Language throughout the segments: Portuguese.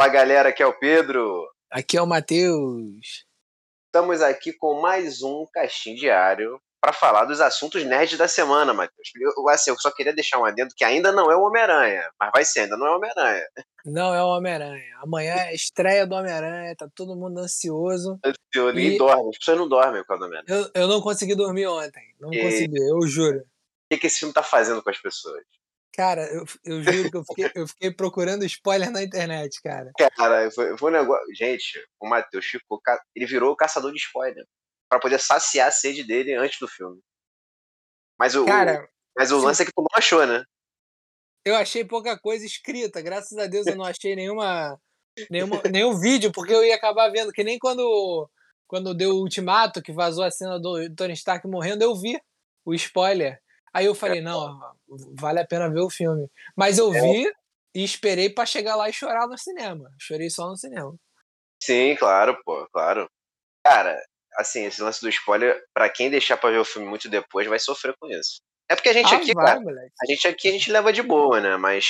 Fala galera, aqui é o Pedro. Aqui é o Matheus. Estamos aqui com mais um Caixinho Diário para falar dos assuntos nerds da semana, Matheus. Eu, assim, eu só queria deixar um adendo que ainda não é o Homem-Aranha, mas vai ser, ainda não é o Homem-Aranha. Não é o Homem-Aranha. Amanhã é a estreia do Homem-Aranha, tá todo mundo ansioso. Ansioso, e... dorme, as pessoas não dormem com o Homem-Aranha. Eu, eu não consegui dormir ontem, não e... consegui, eu juro. O que, que esse filme tá fazendo com as pessoas? Cara, eu, eu juro que eu fiquei, eu fiquei procurando spoiler na internet, cara. Cara, foi, foi um negócio. Gente, o Matheus ficou. Ele virou o caçador de spoiler. para poder saciar a sede dele antes do filme. Mas o, cara, mas o lance é que tu não achou, né? Eu achei pouca coisa escrita. Graças a Deus eu não achei nenhuma, nenhuma, nenhum vídeo, porque eu ia acabar vendo. Que nem quando, quando deu o ultimato, que vazou a cena do Tony Stark morrendo, eu vi o spoiler. Aí eu falei, não, vale a pena ver o filme. Mas eu é. vi e esperei para chegar lá e chorar no cinema. Chorei só no cinema. Sim, claro, pô, claro. Cara, assim, esse lance do spoiler, para quem deixar pra ver o filme muito depois, vai sofrer com isso. É porque a gente ah, aqui, vai, cara, a gente aqui a gente leva de boa, né? Mas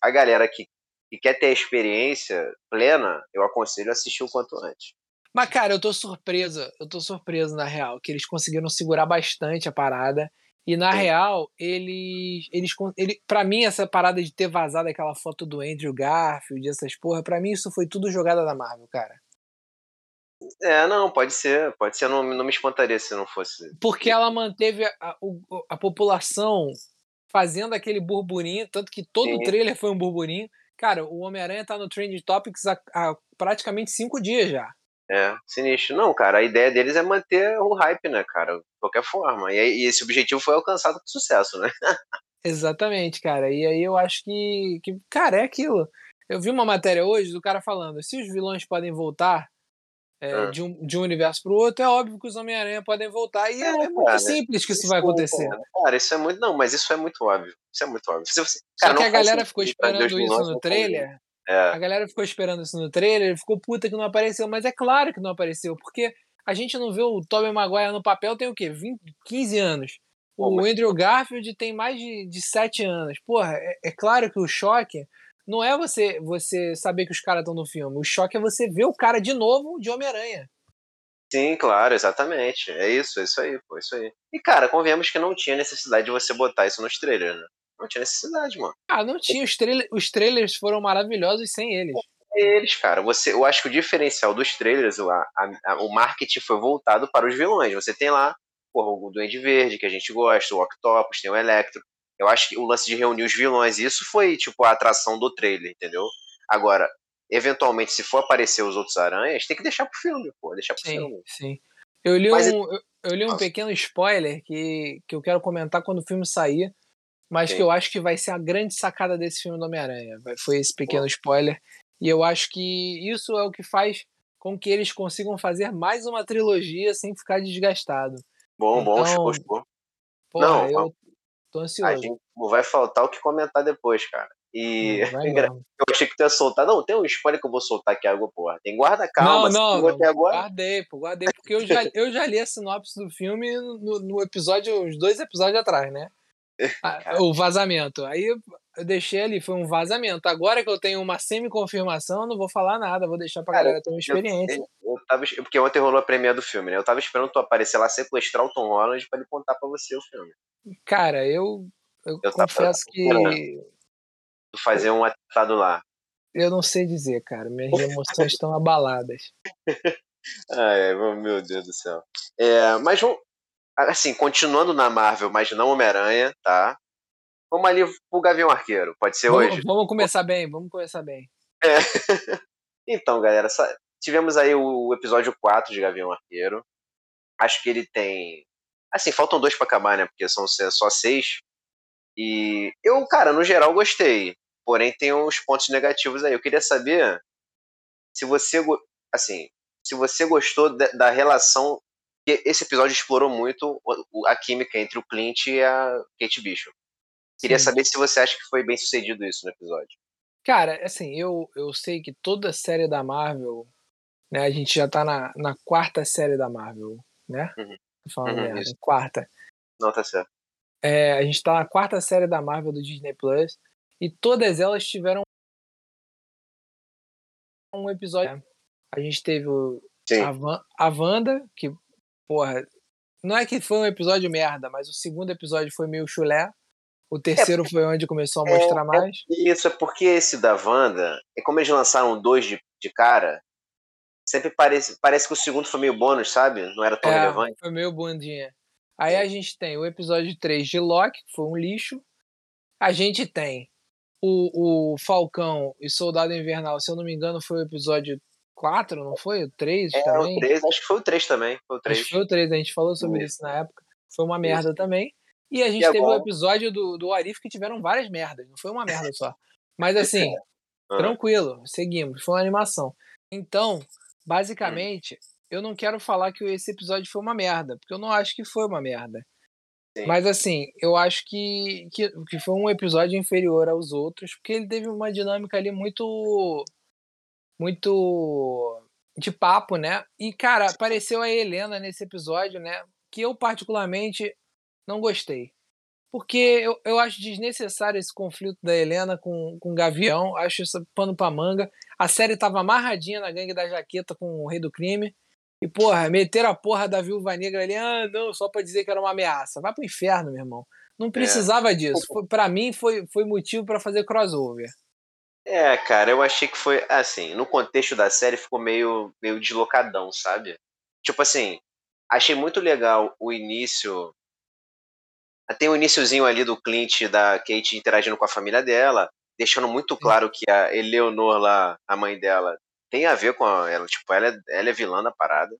a galera que, que quer ter a experiência plena, eu aconselho assistir o quanto antes. Mas, cara, eu tô surpresa, eu tô surpreso, na real, que eles conseguiram segurar bastante a parada. E na real, eles. eles ele, pra mim, essa parada de ter vazado aquela foto do Andrew Garfield, essas porra, pra mim isso foi tudo jogada da Marvel, cara. É, não, pode ser. Pode ser, não, não me espantaria se não fosse. Porque ela manteve a, a, a população fazendo aquele burburinho, tanto que todo Sim. o trailer foi um burburinho. Cara, o Homem-Aranha tá no Trend Topics há, há praticamente cinco dias já. É, sinistro. Não, cara, a ideia deles é manter o hype, né, cara? De qualquer forma. E, e esse objetivo foi alcançado com sucesso, né? Exatamente, cara. E aí eu acho que, que, cara, é aquilo. Eu vi uma matéria hoje do cara falando: se os vilões podem voltar é, ah. de, um, de um universo pro outro, é óbvio que os Homem-Aranha podem voltar. E é, é muito cara, simples que isso, isso vai acontecer. Cara, cara, isso é muito. Não, mas isso é muito óbvio. Isso é muito óbvio. Se você, cara, Só que a galera ficou esperando isso no trailer. É. A galera ficou esperando isso no trailer, ficou puta que não apareceu, mas é claro que não apareceu, porque a gente não vê o Tobey Maguire no papel tem o quê? 20, 15 anos. O Andrew Garfield tem mais de, de 7 anos. Porra, é, é claro que o choque não é você você saber que os caras estão no filme. O choque é você ver o cara de novo de Homem-Aranha. Sim, claro, exatamente. É isso, é isso aí, pô, é isso aí. E, cara, convenhamos que não tinha necessidade de você botar isso nos trailers, né? Não tinha necessidade, mano. Ah, não tinha. Os, trailer, os trailers foram maravilhosos sem eles. Eles, cara. Você, eu acho que o diferencial dos trailers, a, a, o marketing foi voltado para os vilões. Você tem lá porra, o Duende Verde, que a gente gosta, o Octopus, tem o Electro. Eu acho que o lance de reunir os vilões, isso foi, tipo, a atração do trailer, entendeu? Agora, eventualmente, se for aparecer os outros aranhas, tem que deixar pro filme, pô. Deixar pro sim, filme. Sim. Eu li, Mas, um, eu, eu li um pequeno spoiler que, que eu quero comentar quando o filme sair mas Sim. que eu acho que vai ser a grande sacada desse filme do Homem-Aranha. Foi esse pequeno spoiler. E eu acho que isso é o que faz com que eles consigam fazer mais uma trilogia sem ficar desgastado. Bom, então, bom, show. Porra, não, eu tô ansioso. A gente vai faltar o que comentar depois, cara. E eu achei que tu ia soltar. Não, tem um spoiler que eu vou soltar aqui agora, porra. Tem guarda calma. Não, não, não agora. guardei, pô, guardei. Porque eu já, eu já li a sinopse do filme no, no episódio, uns dois episódios atrás, né? Ah, o vazamento. Aí eu deixei ali, foi um vazamento. Agora que eu tenho uma semi-confirmação, eu não vou falar nada, vou deixar pra Cara, galera ter uma experiência. Eu, eu, tava, porque ontem rolou a premiere do filme, né? Eu tava esperando tu aparecer lá, sequestrar o Tom Holland pra ele contar pra você o filme. Cara, eu, eu, eu confesso que. Tu fazer um atentado lá. Eu não sei dizer, cara. Minhas emoções estão abaladas. Ai, meu Deus do céu. É, mas vamos, assim, continuando na Marvel, mas não Homem-Aranha, tá? Vamos ali pro Gavião Arqueiro, pode ser vamos, hoje? Vamos começar bem, vamos começar bem. É. então, galera, tivemos aí o episódio 4 de Gavião Arqueiro. Acho que ele tem. Assim, faltam dois para acabar, né? Porque são só seis. E eu, cara, no geral gostei. Porém, tem uns pontos negativos aí. Eu queria saber se você. Assim, se você gostou da relação esse episódio explorou muito a química entre o Clint e a Kate Bishop. Queria Sim. saber se você acha que foi bem sucedido isso no episódio. Cara, assim, eu, eu sei que toda série da Marvel, né, a gente já tá na, na quarta série da Marvel, né? Uhum. Tô falando uhum, merda, quarta. Não, tá certo. É, a gente tá na quarta série da Marvel do Disney Plus e todas elas tiveram um episódio. A gente teve o, a, a Wanda, que, porra, não é que foi um episódio merda, mas o segundo episódio foi meio chulé. O terceiro é, foi onde começou a mostrar é, mais. É isso, é porque esse da Wanda, é como eles lançaram dois de, de cara, sempre parece, parece que o segundo foi meio bônus, sabe? Não era tão é, relevante. Foi meio bondinha. Aí a gente tem o episódio 3 de Loki, que foi um lixo. A gente tem o, o Falcão e Soldado Invernal, se eu não me engano, foi o episódio 4, não foi? O 3 é, também? O 3, acho que foi o 3 também. Foi o 3. Acho que foi o 3, a gente falou sobre isso na época. Foi uma merda isso. também. E a gente e teve o um episódio do, do Arif que tiveram várias merdas, não foi uma merda só. Mas assim, ah. tranquilo, seguimos, foi uma animação. Então, basicamente, eu não quero falar que esse episódio foi uma merda, porque eu não acho que foi uma merda. Sim. Mas assim, eu acho que, que, que foi um episódio inferior aos outros, porque ele teve uma dinâmica ali muito muito de papo, né? E, cara, apareceu a Helena nesse episódio, né? Que eu, particularmente, não gostei. Porque eu, eu acho desnecessário esse conflito da Helena com, com o Gavião. Acho isso pano pra manga. A série tava amarradinha na gangue da jaqueta com o Rei do Crime. E, porra, meter a porra da Viúva Negra ali, ah, não, só pra dizer que era uma ameaça. Vai pro inferno, meu irmão. Não é. precisava é. disso. Foi, para mim, foi, foi motivo para fazer crossover. É, cara, eu achei que foi assim, no contexto da série ficou meio, meio deslocadão, sabe? Tipo assim, achei muito legal o início. Tem o iníciozinho ali do Clint da Kate interagindo com a família dela, deixando muito claro que a Eleonor lá, a mãe dela, tem a ver com ela, tipo, ela é, ela é vilã da parada.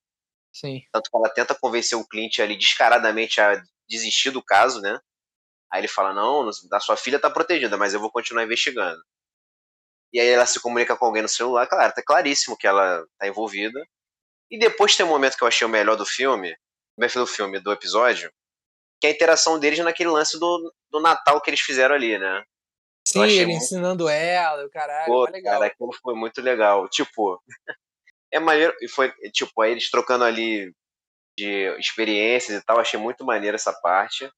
Sim. Tanto que ela tenta convencer o Clint ali descaradamente a desistir do caso, né? Aí ele fala: "Não, a sua filha tá protegida, mas eu vou continuar investigando". E aí ela se comunica com alguém no celular, claro, tá claríssimo que ela tá envolvida. E depois tem um momento que eu achei o melhor do filme, melhor do filme, do episódio, que é a interação deles naquele lance do, do Natal que eles fizeram ali, né? Sim, ele muito... ensinando ela, o caralho, Pô, legal. Cara, aquilo foi muito legal. Tipo, é maneiro, e foi, tipo, aí eles trocando ali de experiências e tal, achei muito maneiro essa parte.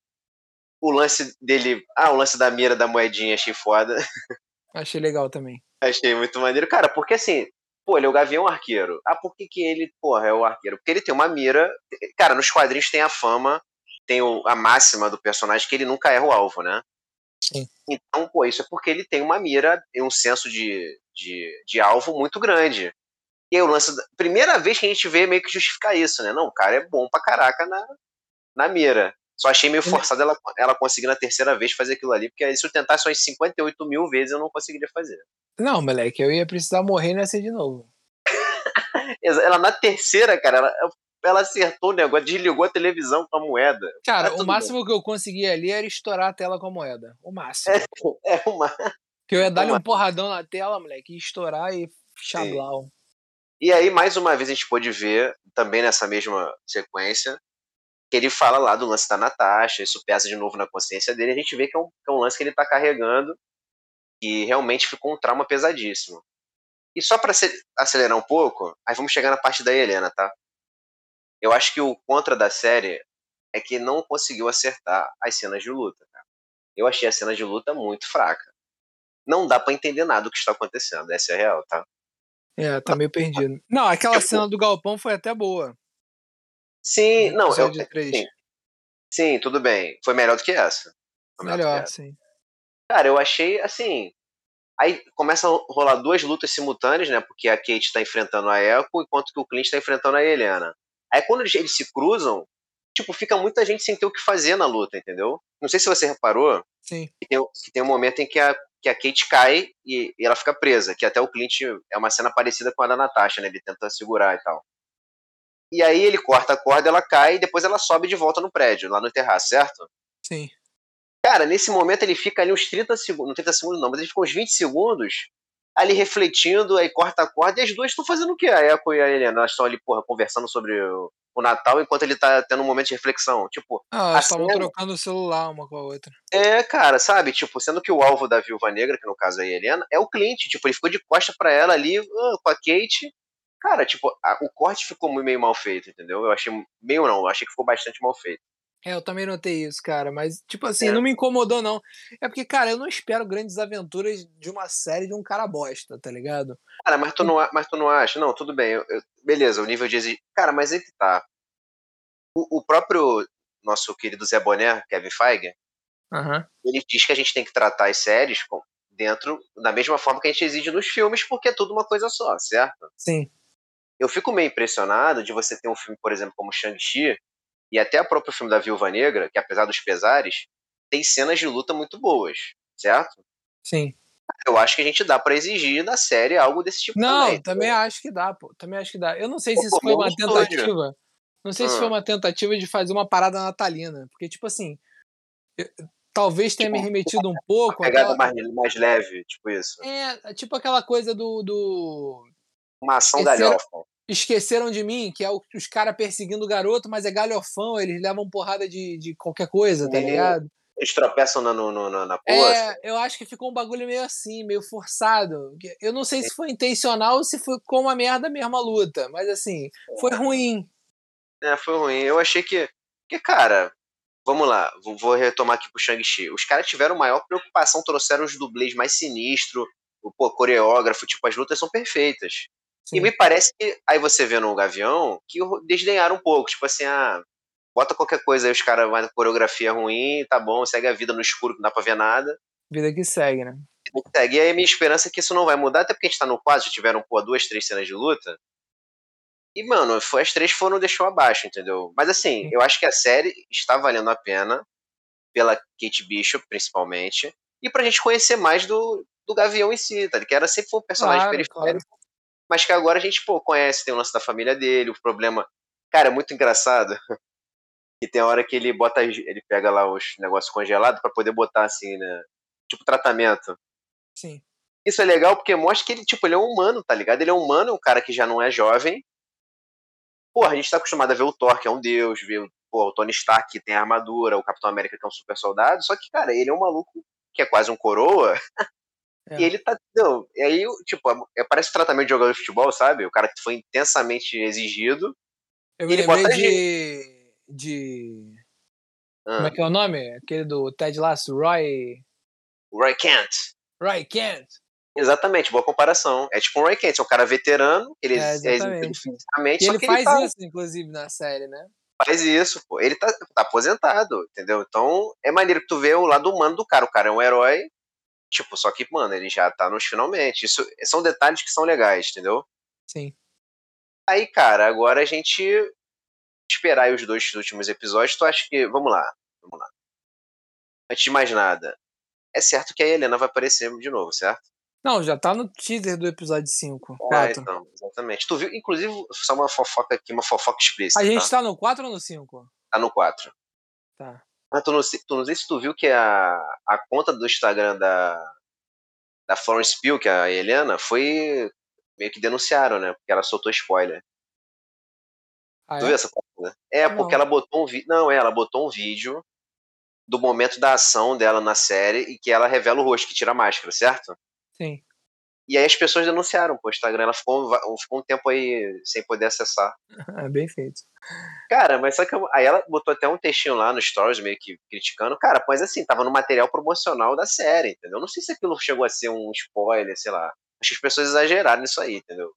O lance dele, ah, o lance da mira da moedinha, achei foda. Achei legal também. Achei muito maneiro. Cara, porque assim, pô, ele é o Gavião Arqueiro. Ah, por que, que ele, porra, é o arqueiro? Porque ele tem uma mira. Cara, nos quadrinhos tem a fama, tem o, a máxima do personagem que ele nunca erra o alvo, né? Sim. Então, pô, isso é porque ele tem uma mira e um senso de, de, de alvo muito grande. E aí o lance. Primeira vez que a gente vê meio que justificar isso, né? Não, o cara é bom pra caraca na, na mira. Só achei meio forçado ela, ela conseguir na terceira vez fazer aquilo ali, porque se eu tentasse umas 58 mil vezes eu não conseguiria fazer. Não, moleque, eu ia precisar morrer e nascer de novo. ela na terceira, cara, ela, ela acertou o negócio, desligou a televisão com a moeda. Cara, tá o máximo bem. que eu conseguia ali era estourar a tela com a moeda. O máximo. É, é uma. Que eu ia dar-lhe um porradão na tela, moleque, e estourar e chablau. E aí, mais uma vez, a gente pôde ver, também nessa mesma sequência, que ele fala lá do lance da Natasha, isso pesa de novo na consciência dele, a gente vê que é um, que é um lance que ele está carregando e realmente ficou um trauma pesadíssimo. E só para acelerar um pouco, aí vamos chegar na parte da Helena, tá? Eu acho que o contra da série é que não conseguiu acertar as cenas de luta. Cara. Eu achei a cena de luta muito fraca. Não dá para entender nada do que está acontecendo, essa é a real, tá? É, tá meio perdido. Não, aquela cena do galpão foi até boa. Sim, não, eu, sim, sim, tudo bem. Foi melhor do que essa. melhor, essa. sim. Cara, eu achei assim. Aí começa a rolar duas lutas simultâneas, né? Porque a Kate tá enfrentando a Echo, enquanto que o Clint tá enfrentando a Helena. Aí quando eles, eles se cruzam, tipo, fica muita gente sem ter o que fazer na luta, entendeu? Não sei se você reparou. Sim. Que tem, que tem um momento em que a, que a Kate cai e, e, ela fica presa, que até o Clint é uma cena parecida com a da Natasha, né? Ele tenta segurar e tal. E aí ele corta a corda, ela cai e depois ela sobe de volta no prédio, lá no terraço, certo? Sim. Cara, nesse momento ele fica ali uns 30 segundos, não 30 segundos não, mas ele fica uns 20 segundos ali refletindo, aí corta a corda, e as duas estão fazendo o quê? A Echo e a Helena, elas estão ali, porra, conversando sobre o, o, Natal enquanto ele tá tendo um momento de reflexão. Tipo, ah, elas estavam cena... trocando o celular uma com a outra. É, cara, sabe? Tipo, sendo que o alvo da Viúva Negra, que no caso é a Helena, é o Clint. Tipo, ele ficou de costa para ela ali, uh, com a Kate, Cara, tipo, a, o corte ficou meio mal feito, entendeu? Eu achei. Meio não, eu achei que ficou bastante mal feito. É, eu também notei isso, cara. Mas, tipo assim, é. não me incomodou, não. É porque, cara, eu não espero grandes aventuras de uma série de um cara bosta, tá ligado? Cara, mas tu não, mas tu não acha? Não, tudo bem. Eu, eu, beleza, o nível de exigência. Cara, mas aí que tá. O, o, próprio nosso querido Zé Boné, Kevin Feige, uhum. ele diz que a gente tem que tratar as séries com, dentro da mesma forma que a gente exige nos filmes, porque é tudo uma coisa só, certo? Sim. Eu fico meio impressionado de você ter um filme, por exemplo, como Shang-Chi, e até o próprio filme da Viúva Negra, que apesar dos pesares, tem cenas de luta muito boas, certo? Sim. Eu acho que a gente dá para exigir na série algo desse tipo não, também. também acho que dá, pô. Também acho que dá. Eu não sei pô, se isso foi uma tentativa. Não sei se foi uma tentativa de fazer uma parada natalina. Porque, tipo assim. Eu, talvez tenha tipo, me remetido um pouco. Uma pegada aquela... mais, mais leve, tipo isso. É, tipo aquela coisa do. do... Uma ação galhofa. Esqueceram de mim, que é os caras perseguindo o garoto, mas é galhofão, eles levam porrada de, de qualquer coisa, tá ligado? Eles tropeçam na, no, no, na É, eu acho que ficou um bagulho meio assim, meio forçado. Eu não sei se foi intencional ou se foi com uma merda mesmo a luta, mas assim, foi é. ruim. É, foi ruim. Eu achei que. Que, cara, vamos lá, vou retomar aqui pro Shang-Chi. Os caras tiveram maior preocupação, trouxeram os dublês mais sinistros, o pô, coreógrafo, tipo, as lutas são perfeitas. Sim. E me parece que, aí você vê no Gavião, que desdenharam um pouco, tipo assim, ah, bota qualquer coisa aí, os caras vão coreografia ruim, tá bom, segue a vida no escuro, que não dá pra ver nada. Vida que segue, né? Vida que segue. E aí a minha esperança é que isso não vai mudar, até porque a gente tá no quadro, já tiveram, pô, duas, três cenas de luta. E, mano, foi, as três foram deixou abaixo, entendeu? Mas assim, eu acho que a série está valendo a pena, pela Kate Bishop, principalmente, e pra gente conhecer mais do, do Gavião em si, tá? Que era sempre um personagem claro, periférico, claro. Mas que agora a gente, pô, conhece, tem o lance da família dele, o problema. Cara, é muito engraçado. E tem a hora que ele bota, ele pega lá os negócios congelados para poder botar assim, né? Tipo tratamento. Sim. Isso é legal porque mostra que ele, tipo, ele é um humano, tá ligado? Ele é um humano, é um cara que já não é jovem, Porra, a gente tá acostumado a ver o Thor, que é um deus, ver pô, o Tony Stark, que tem armadura, o Capitão América, que é um super soldado, só que, cara, ele é um maluco que é quase um coroa. É. E ele tá. Não, e aí, tipo, é, parece tratamento de jogador de futebol, sabe? O cara que foi intensamente exigido. Eu me lembrei de. de. Ah. Como é que é o nome? Aquele do Ted Lasso, Roy. Roy Kent. Roy Kent. Exatamente, boa comparação. É tipo um Ray Kent, é um cara veterano, ele é, é fisicamente. E ele faz ele tá... isso, inclusive, na série, né? Faz isso, pô. Ele tá, tá, aposentado, entendeu? Então é maneiro que tu vê o lado humano do cara. O cara é um herói, tipo, só que, mano, ele já tá nos finalmente. Isso são detalhes que são legais, entendeu? Sim. Aí, cara, agora a gente esperar os dois últimos episódios. Tu acha que. Vamos lá, vamos lá. Antes de mais nada, é certo que a Helena vai aparecer de novo, certo? Não, já tá no teaser do episódio 5. Ah, então, exatamente. Tu viu, inclusive, só uma fofoca aqui, uma fofoca explícita. A gente tá, tá no 4 ou no 5? Tá no 4. Tá. Mas tu não, tu não sei se tu viu que a, a conta do Instagram da, da Florence Pugh, que é a Helena, foi meio que denunciaram, né? Porque ela soltou spoiler. Ah, tu é? viu essa foto? É, não. porque ela botou um vídeo. Não, é, ela botou um vídeo do momento da ação dela na série e que ela revela o rosto, que tira a máscara, certo? Sim. E aí as pessoas denunciaram o Instagram. Ela ficou, ficou um tempo aí sem poder acessar. É bem feito. Cara, mas só que aí ela botou até um textinho lá no Stories, meio que criticando. Cara, mas assim, tava no material promocional da série, entendeu? Não sei se aquilo chegou a ser um spoiler, sei lá. Acho que as pessoas exageraram nisso aí, entendeu?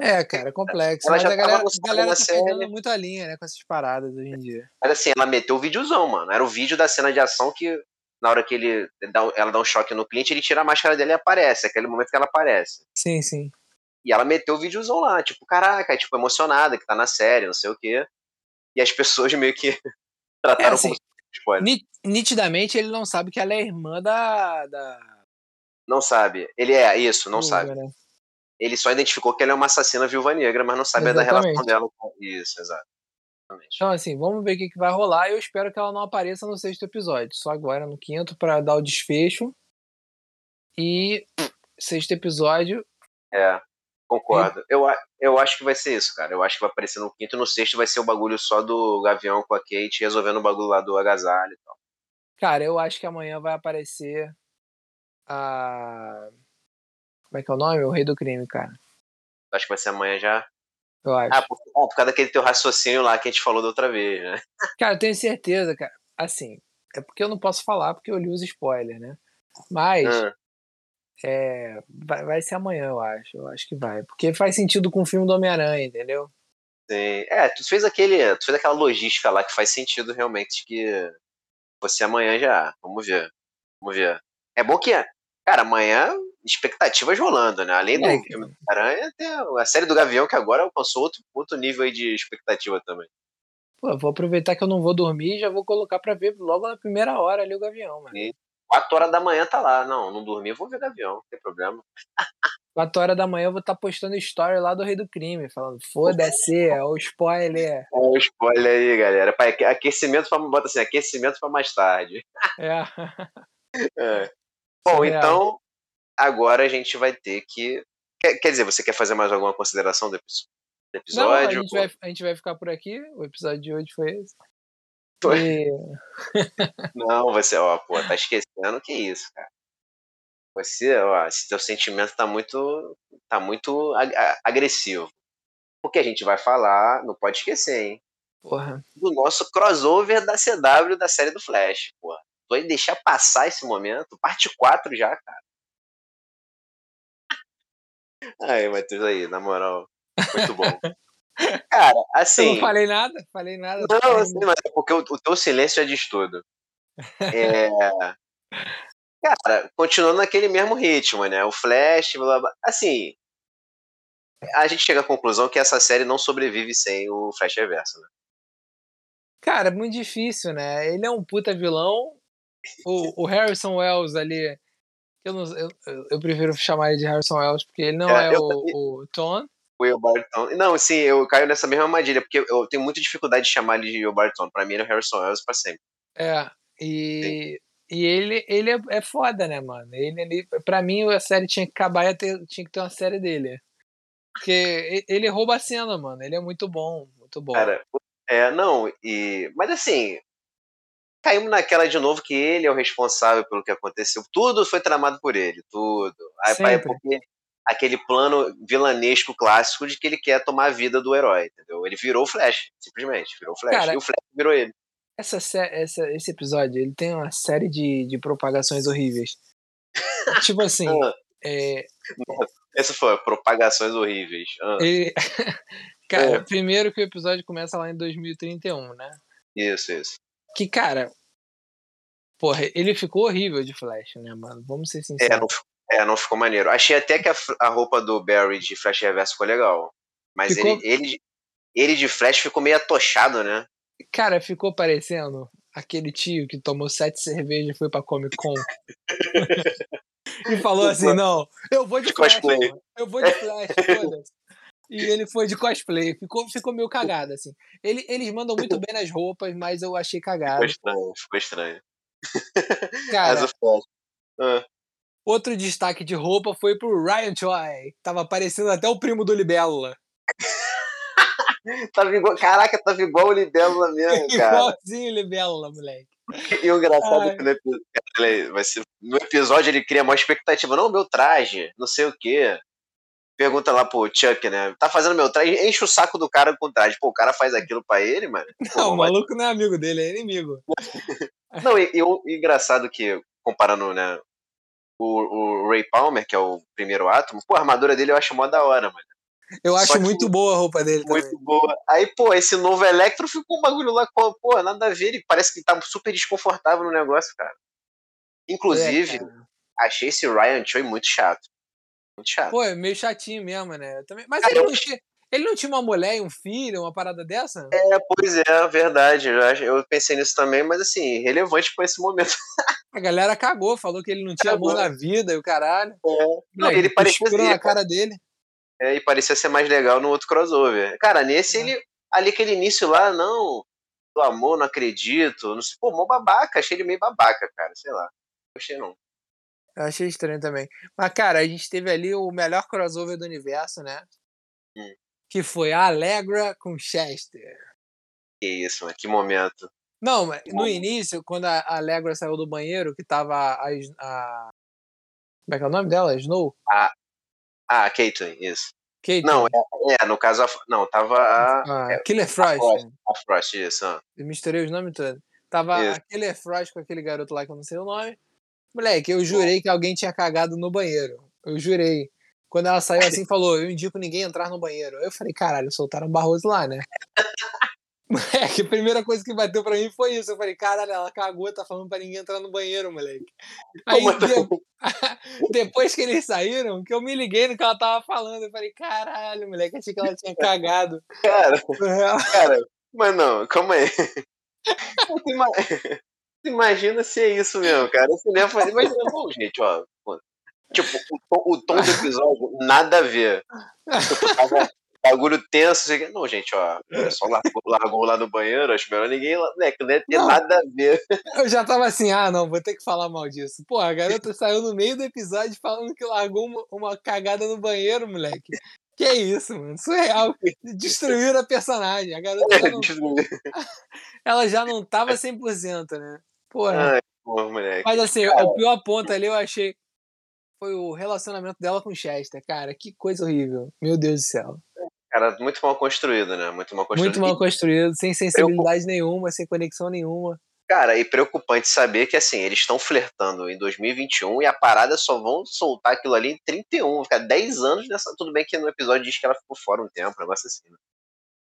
É, cara, é complexo. Ela mas a galera, a galera tá série. perdendo muito a linha, né, com essas paradas hoje em dia. Mas assim, ela meteu o videozão, mano. Era o vídeo da cena de ação que na hora que ele dá, ela dá um choque no cliente, ele tira a máscara dele e aparece. É aquele momento que ela aparece. Sim, sim. E ela meteu o videozão lá, tipo, caraca, tipo, emocionada, que tá na série, não sei o quê. E as pessoas meio que trataram é, assim, como spoiler. Nitidamente ele não sabe que ela é irmã da. da... Não sabe. Ele é isso, não sabe. Né? Ele só identificou que ela é uma assassina viúva negra, mas não sabe Exatamente. da relação dela com. Isso, exato. Exatamente. Então, assim, vamos ver o que, que vai rolar. Eu espero que ela não apareça no sexto episódio. Só agora no quinto para dar o desfecho. E sexto episódio. É, concordo. E... Eu, eu acho que vai ser isso, cara. Eu acho que vai aparecer no quinto. No sexto vai ser o bagulho só do Gavião com a Kate resolvendo o bagulho lá do agasalho e tal. Cara, eu acho que amanhã vai aparecer a. Como é que é o nome? O Rei do Crime, cara. Acho que vai ser amanhã já? Eu acho. Ah, por, por causa daquele teu raciocínio lá que a gente falou da outra vez, né? Cara, eu tenho certeza, cara. Assim, é porque eu não posso falar porque eu li os spoilers, né? Mas ah. é, vai, vai ser amanhã, eu acho. Eu acho que vai. Porque faz sentido com o filme do Homem-Aranha, entendeu? Sim. É, tu fez aquele. Tu fez aquela logística lá que faz sentido realmente que você amanhã já. Vamos ver. Vamos ver. É bom que, cara, amanhã expectativas rolando, né? Além do é, filme do Aranha, tem a série do Gavião que agora alcançou outro, outro nível aí de expectativa também. Pô, vou aproveitar que eu não vou dormir e já vou colocar pra ver logo na primeira hora ali o Gavião, mano. E 4 horas da manhã tá lá. Não, não dormi, eu vou ver Gavião, não tem problema. 4 horas da manhã eu vou estar tá postando story lá do Rei do Crime, falando, foda-se, é o spoiler. É o spoiler aí, galera. Pai, aquecimento pra, bota assim, aquecimento pra mais tarde. É. é. Bom, então, agora a gente vai ter que. Quer, quer, dizer, você quer fazer mais alguma consideração do episódio? Não, a, gente vai, a gente vai ficar por aqui. O episódio de hoje foi esse. E... Não, você, ó, pô, tá esquecendo que isso, cara. Você, ó, esse teu sentimento tá muito, tá muito agressivo. Porque a gente vai falar, não pode esquecer, hein? Porra. Do nosso crossover da CW da série do Flash, porra. Vai deixar passar esse momento? Parte 4 já, cara. Aí, Matheus, aí, na moral. Muito bom. Cara, assim. Eu não falei nada? Falei nada. Não, assim, mas é porque o, o teu silêncio já diz tudo. É. Cara, continuando naquele mesmo ritmo, né? O Flash, blá, blá, assim. A gente chega à conclusão que essa série não sobrevive sem o Flash Reverso, né? Cara, é muito difícil, né? Ele é um puta vilão. O, o Harrison Wells ali. Eu, não, eu, eu prefiro chamar ele de Harrison Wells, porque ele não é, é o, o Tom. O Barton. Não, sim, eu caio nessa mesma armadilha, porque eu tenho muita dificuldade de chamar ele de Will Barton. Pra mim, ele é o Harrison Wells pra sempre. É, e. Sim. E ele, ele é, é foda, né, mano? Ele, ele, pra mim, a série tinha que acabar e ter, tinha que ter uma série dele. Porque ele rouba a cena, mano. Ele é muito bom, muito bom. Cara, é, não, e. Mas assim, caímos naquela de novo que ele é o responsável pelo que aconteceu. Tudo foi tramado por ele, tudo. Aí, pai, porque aquele plano vilanesco clássico de que ele quer tomar a vida do herói, entendeu? Ele virou o Flash, simplesmente, virou o Flash. Cara, e o Flash virou ele. Essa, essa, esse episódio, ele tem uma série de, de propagações horríveis. tipo assim. Ah. é... Essa foi, propagações horríveis. Ah. E... cara, é. primeiro que o episódio começa lá em 2031, né? Isso, isso. Que, cara, porra, ele ficou horrível de Flash, né, mano? Vamos ser sinceros. É, não, é, não ficou maneiro. Achei até que a, a roupa do Barry de Flash Reverso ficou legal. Mas ficou... ele, ele, ele de Flash ficou meio atochado, né? Cara, ficou parecendo aquele tio que tomou sete cervejas e foi pra Comic Con. e falou assim: não, eu vou de, Flash, eu vou de Flash, foda-se. E ele foi de cosplay, ficou, ficou meio cagado, assim. Ele, eles mandam muito bem nas roupas, mas eu achei cagado. Ficou estranho, ficou estranho. Cara. Ah. Outro destaque de roupa foi pro Ryan Choi. Tava parecendo até o primo do Libélula. tava igual, caraca, tava igual o Libélula mesmo, cara. Igualzinho o Libélula, moleque. E o engraçado é que no episódio, no episódio ele cria uma expectativa. Não, meu traje, não sei o quê. Pergunta lá pro Chuck, né? Tá fazendo meu traje, enche o saco do cara com traje. Pô, o cara faz aquilo pra ele, mano. Pô, não, o maluco não é amigo dele, é inimigo. não, e, e o engraçado que, comparando, né, o, o Ray Palmer, que é o primeiro átomo, pô, a armadura dele eu acho mó da hora, mano. Eu acho muito boa a roupa dele muito também. boa. Aí, pô, esse novo Electro ficou um bagulho lá, pô, nada a ver. Ele parece que tá super desconfortável no negócio, cara. Inclusive, é, cara. achei esse Ryan Choi muito chato. Muito chato. Pô, é meio chatinho mesmo, né? Também... Mas cara, ele, não tinha, ele não tinha uma mulher e um filho, uma parada dessa? É, pois é, verdade. Eu pensei nisso também, mas assim, relevante pra esse momento. A galera cagou, falou que ele não tinha cagou. amor na vida e o caralho. É. Não, ele parecia ser, na cara dele. É, e parecia ser mais legal no outro crossover. Cara, nesse é. ele. Ali aquele início lá, não. Do amor, não acredito. Não sei. Pô, mó babaca. Achei ele meio babaca, cara. Sei lá. Não achei não. Eu achei estranho também. Mas, cara, a gente teve ali o melhor crossover do universo, né? Hum. Que foi a Allegra com Chester. Que isso, mas que momento. Não, no início, quando a Allegra saiu do banheiro, que tava a, a. Como é que é o nome dela? Snow? Ah, ah Caitlyn, isso. Kate. Não, é, é, no caso, a, não, tava a. Ah, é, Killer Frost. A Frost, a Frost isso. Eu misturei os nomes todos. Tava isso. a Killer Frost com aquele garoto lá que eu não sei o nome. Moleque, eu jurei que alguém tinha cagado no banheiro. Eu jurei. Quando ela saiu assim, falou: Eu indico ninguém entrar no banheiro. Eu falei: Caralho, soltaram Barroso lá, né? Moleque, a primeira coisa que bateu pra mim foi isso. Eu falei, caralho, ela cagou, tá falando pra ninguém entrar no banheiro, moleque. Aí de... depois que eles saíram, que eu me liguei no que ela tava falando. Eu falei, caralho, moleque, achei que ela tinha cagado. Cara, cara, mas não, calma aí. Imagina se é isso mesmo, cara. Você nem fazer, mas não, gente, ó. Tipo, o, o tom do episódio, nada a ver. Tipo, tava, bagulho tenso. Assim, não, gente, ó, o pessoal largou, largou lá no banheiro, acho melhor ninguém, né, que não ia ter não, nada a ver. Eu já tava assim, ah, não, vou ter que falar mal disso. Pô, a garota saiu no meio do episódio falando que largou uma, uma cagada no banheiro, moleque. Que isso, mano? Surreal. Destruíram a personagem. A garota já não... Ela já não tava 100%, né? Porra. Ai, porra, moleque. Mas assim, Cara. o pior ponto ali eu achei foi o relacionamento dela com o Chester. Cara, que coisa horrível. Meu Deus do céu. Cara, muito mal construído, né? Muito mal construído. Muito mal construído, sem sensibilidade nenhuma, sem conexão nenhuma. Cara, e preocupante saber que, assim, eles estão flertando em 2021 e a parada só vão soltar aquilo ali em 31. Ficar 10 anos nessa. Tudo bem que no episódio diz que ela ficou fora um tempo, um negócio assim. Né?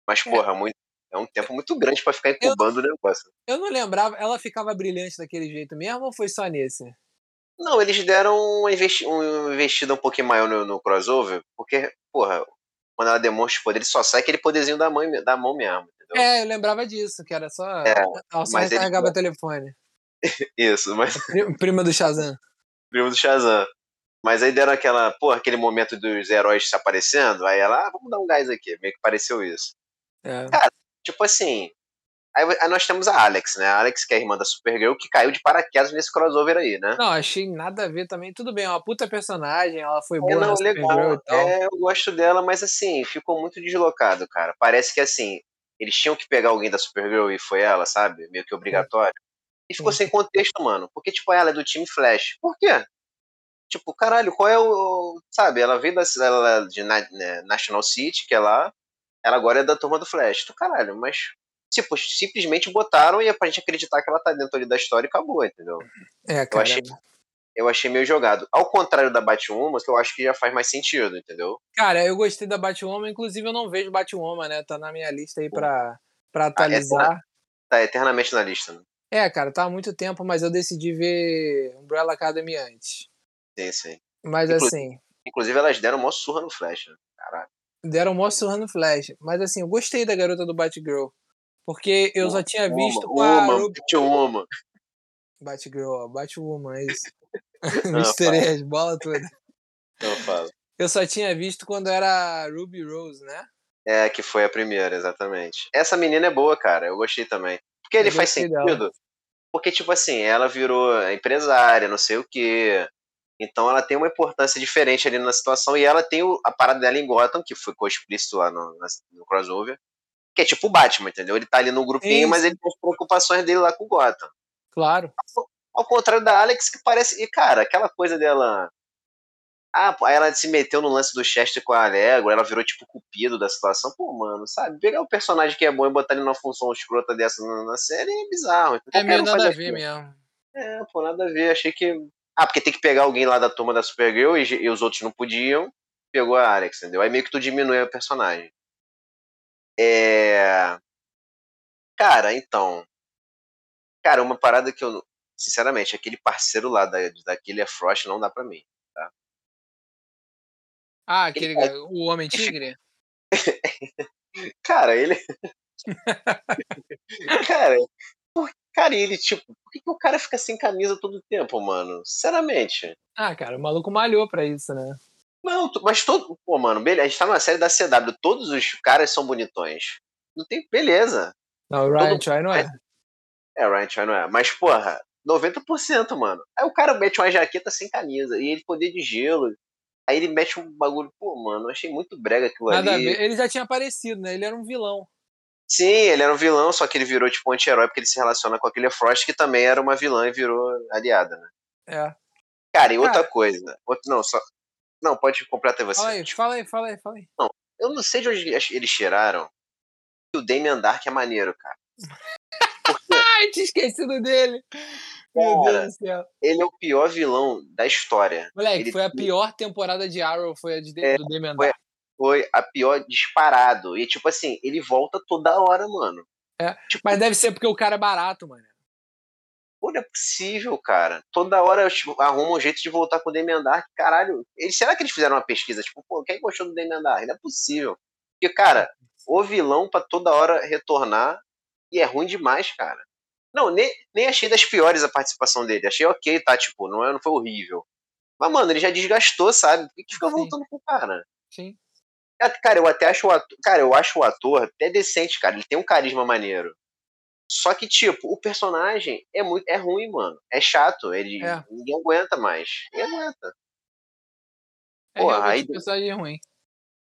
Mas, é. porra, muito, é um tempo muito grande para ficar incubando o negócio. Eu não lembrava, ela ficava brilhante daquele jeito mesmo ou foi só nesse? Não, eles deram uma, investi uma investida um pouquinho maior no, no crossover, porque, porra, quando ela demonstra o poder, ele só sai aquele poderzinho da, mãe, da mão mesmo. Entendeu? É, eu lembrava disso, que era só. É, ela só recarregava o telefone. Isso, mas. Prima do Shazam. Prima do Shazam. Mas aí deram aquela, pô, aquele momento dos heróis se aparecendo, aí ela, ah, vamos dar um gás aqui, meio que pareceu isso. É. Cara, tipo assim, Aí, nós temos a Alex, né? A Alex, que é a irmã da Supergirl, que caiu de paraquedas nesse crossover aí, né? Não, achei nada a ver também. Tudo bem, é uma puta personagem, ela foi é, boa é, não, legal. É, eu gosto dela, mas assim, ficou muito deslocado, cara. Parece que assim, eles tinham que pegar alguém da Supergirl e foi ela, sabe? Meio que obrigatório. E ficou sem contexto, mano. Porque, tipo, ela é do time Flash. Por quê? Tipo, caralho, qual é o. Sabe, ela veio da ela, de né, National City, que é lá. Ela agora é da turma do Flash. Então, caralho, mas tipo, simplesmente botaram e é pra gente acreditar que ela tá dentro ali da história e acabou, entendeu? É, cara. Eu achei, eu achei meio jogado. Ao contrário da Batwoman, que eu acho que já faz mais sentido, entendeu? Cara, eu gostei da Batwoman, inclusive eu não vejo Batwoman, né? Tá na minha lista aí pra, pra atualizar. Ah, tá eternamente na lista, né? É, cara, tá há muito tempo, mas eu decidi ver Umbrella Academy antes. Sim, sim. Mas assim. Inclusive elas deram uma surra no Flash, né? Caralho. Deram uma surra no Flash. Mas assim, eu gostei da garota do Batgirl. Porque eu só tinha visto a Uma, Ruby... Batwoman. Batgirl, Batwoman, é isso. Misturei as bolas todas. Não fala. Eu só tinha visto quando era Ruby Rose, né? É, que foi a primeira, exatamente. Essa menina é boa, cara. Eu gostei também. Porque ele faz sentido. Dela. Porque, tipo assim, ela virou empresária, não sei o quê. Então ela tem uma importância diferente ali na situação. E ela tem a parada dela em Gotham, que ficou explícito lá no, no crossover que é tipo o Batman, entendeu? Ele tá ali no grupinho, mas ele tem as preocupações dele lá com o Gotham. Claro. Ao, ao contrário da Alex, que parece. E, cara, aquela coisa dela. Ah, aí ela se meteu no lance do Chester com a Allegro, ela virou tipo cupido da situação. Pô, mano, sabe? Pegar o personagem que é bom e botar ele numa função escrota dessa na, na série é bizarro. É meio nada a ver mesmo. É, pô, nada a ver. Achei que. Ah, porque tem que pegar alguém lá da turma da Supergirl e, e os outros não podiam. Pegou a Alex, entendeu? Aí meio que tu diminui o personagem. É. Cara, então. Cara, uma parada que eu. Sinceramente, aquele parceiro lá da, daquele é Frost não dá pra mim, tá? Ah, aquele. Ele, o Homem Tigre? cara, ele. cara, por, cara, ele, tipo, por que, que, o cara fica sem camisa todo o tempo, mano? Sinceramente. Ah, cara, o maluco malhou pra isso, né? Não, mas todo. Pô, mano, beleza. A gente tá numa série da CW, todos os caras são bonitões. Não tem. Beleza. Não, o Ryan todo... Choi não é. É, o Ryan Choi não é. Mas, porra, 90%, mano. Aí o cara mete uma jaqueta sem camisa e ele poder de gelo. Aí ele mete um bagulho. Pô, mano, eu achei muito brega aquilo Nada ali. Ele já tinha aparecido, né? Ele era um vilão. Sim, ele era um vilão, só que ele virou tipo um anti-herói porque ele se relaciona com aquele Frost, que também era uma vilã e virou aliada, né? É. Cara, e outra cara, coisa. Outro, não, só, Não, pode completar você. Fala aí, fala aí, fala aí, fala aí. Não, eu não sei de onde eles tiraram que o Damien Dark é maneiro, cara. Porque... Ai, tinha esquecido dele. Meu cara, Deus do céu. Ele é o pior vilão da história. Moleque, ele... foi a pior temporada de Arrow, foi a de, é, do Damien Dark. Foi a pior disparado. E, tipo assim, ele volta toda hora, mano. É, tipo, mas deve ser porque o cara é barato, mano. Pô, não é possível, cara. Toda hora tipo, arruma um jeito de voltar com o Damian Dark. Caralho, eles, será que eles fizeram uma pesquisa? Tipo, pô, quem gostou do Damian Dark? Não é possível. Porque, cara, o vilão pra toda hora retornar e é ruim demais, cara. Não, nem, nem achei das piores a participação dele. Achei ok, tá? Tipo, não, é, não foi horrível. Mas, mano, ele já desgastou, sabe? Por que, que fica Sim. voltando com o cara? Sim. É, cara, eu até acho o ator. Cara, eu acho o ator até decente, cara. Ele tem um carisma maneiro. Só que, tipo, o personagem é muito. É ruim, mano. É chato. Ele é. ninguém aguenta mais. Ninguém aguenta. É Porra, aí. O personagem é ruim.